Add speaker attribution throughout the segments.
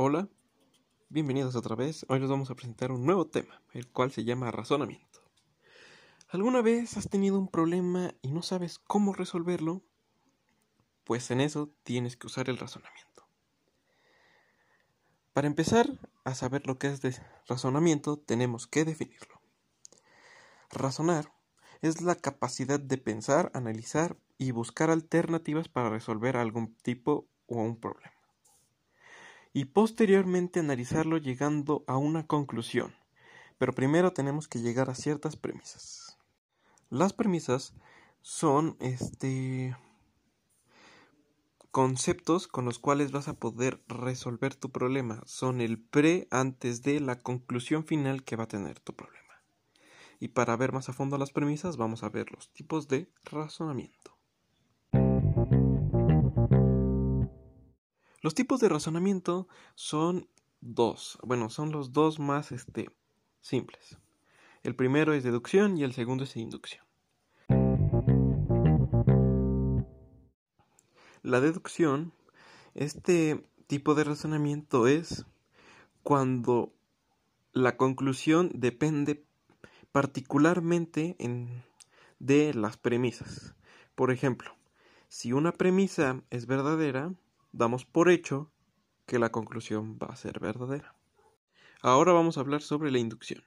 Speaker 1: Hola, bienvenidos otra vez. Hoy les vamos a presentar un nuevo tema, el cual se llama razonamiento. ¿Alguna vez has tenido un problema y no sabes cómo resolverlo? Pues en eso tienes que usar el razonamiento. Para empezar a saber lo que es razonamiento, tenemos que definirlo. Razonar es la capacidad de pensar, analizar y buscar alternativas para resolver algún tipo o un problema y posteriormente analizarlo llegando a una conclusión. Pero primero tenemos que llegar a ciertas premisas. Las premisas son este conceptos con los cuales vas a poder resolver tu problema. Son el pre antes de la conclusión final que va a tener tu problema. Y para ver más a fondo las premisas vamos a ver los tipos de razonamiento. Los tipos de razonamiento son dos. Bueno, son los dos más este, simples. El primero es deducción y el segundo es inducción. La deducción, este tipo de razonamiento es cuando la conclusión depende particularmente en, de las premisas. Por ejemplo, si una premisa es verdadera, damos por hecho que la conclusión va a ser verdadera. Ahora vamos a hablar sobre la inducción.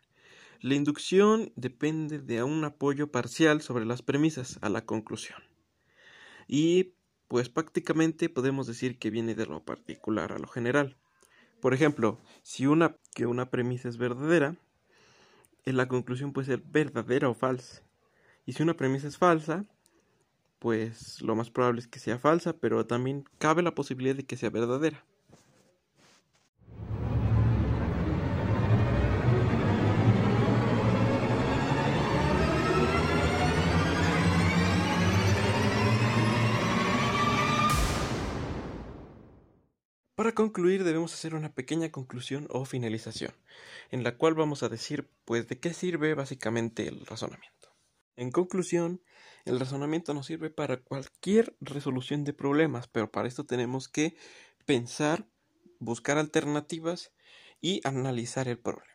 Speaker 1: La inducción depende de un apoyo parcial sobre las premisas a la conclusión. Y pues prácticamente podemos decir que viene de lo particular a lo general. Por ejemplo, si una que una premisa es verdadera, eh, la conclusión puede ser verdadera o falsa. Y si una premisa es falsa, pues lo más probable es que sea falsa, pero también cabe la posibilidad de que sea verdadera. Para concluir debemos hacer una pequeña conclusión o finalización, en la cual vamos a decir pues de qué sirve básicamente el razonamiento. En conclusión, el razonamiento nos sirve para cualquier resolución de problemas, pero para esto tenemos que pensar, buscar alternativas y analizar el problema.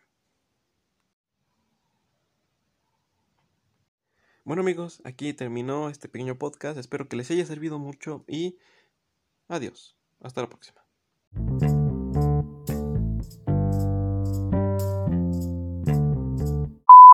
Speaker 1: Bueno amigos, aquí terminó este pequeño podcast, espero que les haya servido mucho y adiós, hasta la próxima.